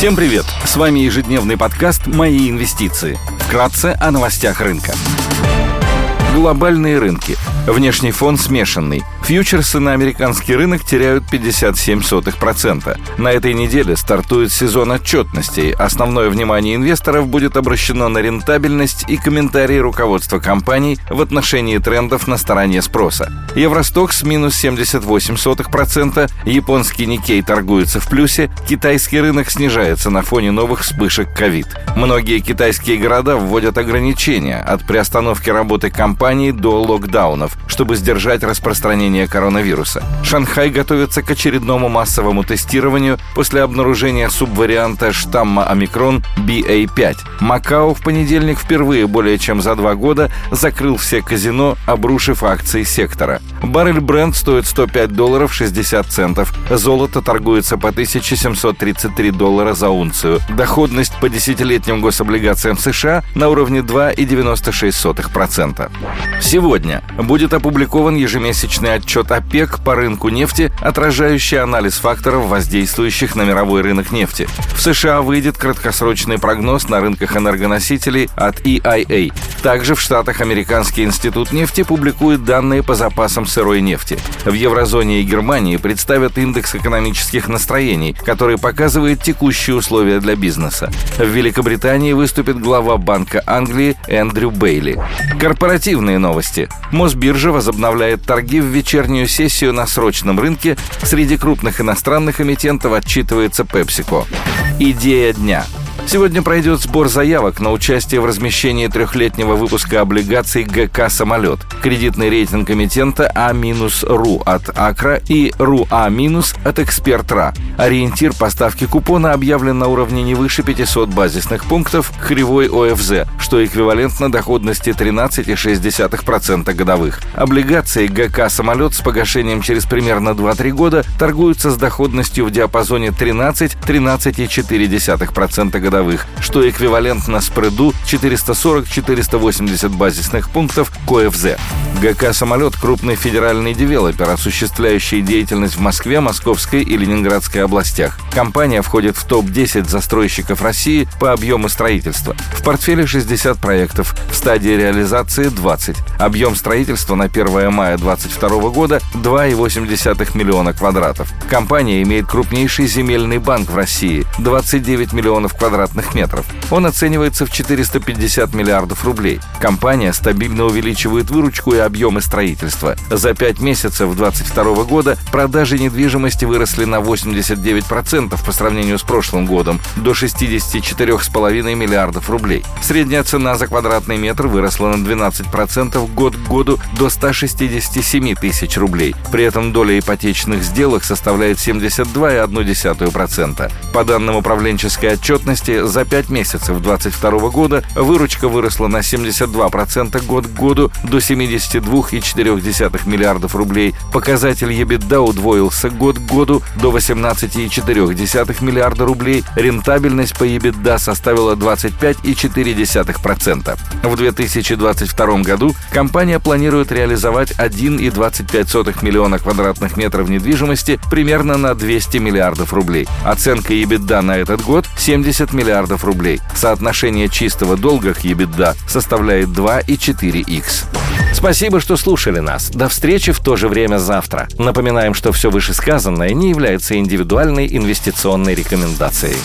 Всем привет! С вами ежедневный подкаст «Мои инвестиции». Вкратце о новостях рынка. Глобальные рынки. Внешний фон смешанный. Фьючерсы на американский рынок теряют 57%. На этой неделе стартует сезон отчетностей. Основное внимание инвесторов будет обращено на рентабельность и комментарии руководства компаний в отношении трендов на стороне спроса. Евростокс минус 78%, японский Никей торгуется в плюсе, китайский рынок снижается на фоне новых вспышек ковид. Многие китайские города вводят ограничения от приостановки работы компаний до локдаунов, чтобы сдержать распространение коронавируса. Шанхай готовится к очередному массовому тестированию после обнаружения субварианта штамма омикрон BA5. Макао в понедельник впервые более чем за два года закрыл все казино, обрушив акции сектора. Баррель бренд стоит 105 долларов 60 центов. Золото торгуется по 1733 доллара за унцию. Доходность по десятилетним гособлигациям США на уровне 2,96%. Сегодня будет опубликован ежемесячный отчет ОПЕК по рынку нефти, отражающий анализ факторов, воздействующих на мировой рынок нефти. В США выйдет краткосрочный прогноз на рынках энергоносителей от EIA. Также в Штатах Американский институт нефти публикует данные по запасам сырой нефти. В еврозоне и Германии представят индекс экономических настроений, который показывает текущие условия для бизнеса. В Великобритании выступит глава Банка Англии Эндрю Бейли. Корпоративные новости. Мосбиржа возобновляет торги в вечернюю сессию на срочном рынке. Среди крупных иностранных эмитентов отчитывается PepsiCo. Идея дня – Сегодня пройдет сбор заявок на участие в размещении трехлетнего выпуска облигаций ГК «Самолет». Кредитный рейтинг эмитента А-РУ от Акра и РУА- от Экспертра. Ориентир поставки купона объявлен на уровне не выше 500 базисных пунктов кривой ОФЗ, что эквивалентно доходности 13,6% годовых. Облигации ГК «Самолет» с погашением через примерно 2-3 года торгуются с доходностью в диапазоне 13-13,4% годовых годовых, что эквивалентно спреду 440-480 базисных пунктов КОФЗ. ГК «Самолет» — крупный федеральный девелопер, осуществляющий деятельность в Москве, Московской и Ленинградской областях. Компания входит в топ-10 застройщиков России по объему строительства. В портфеле 60 проектов, в стадии реализации 20. Объем строительства на 1 мая 2022 года 2,8 миллиона квадратов. Компания имеет крупнейший земельный банк в России – 29 миллионов квадратных метров. Он оценивается в 450 миллиардов рублей. Компания стабильно увеличивает выручку и объемы строительства. За 5 месяцев 2022 года продажи недвижимости выросли на 89% по сравнению с прошлым годом, до 64,5 миллиардов рублей. Средняя цена за квадратный метр выросла на 12% год к году до 167 тысяч рублей. При этом доля ипотечных сделок составляет 72,1%. По данным управленческой отчетности, за 5 месяцев 2022 года выручка выросла на 72% год к году до 70 22,4 миллиардов рублей. Показатель EBITDA удвоился год к году до 18,4 миллиарда рублей. Рентабельность по EBITDA составила 25,4%. В 2022 году компания планирует реализовать 1,25 миллиона квадратных метров недвижимости примерно на 200 миллиардов рублей. Оценка EBITDA на этот год 70 миллиардов рублей. Соотношение чистого долга к EBITDA составляет 2,4х. Спасибо, что слушали нас. До встречи в то же время завтра. Напоминаем, что все вышесказанное не является индивидуальной инвестиционной рекомендацией.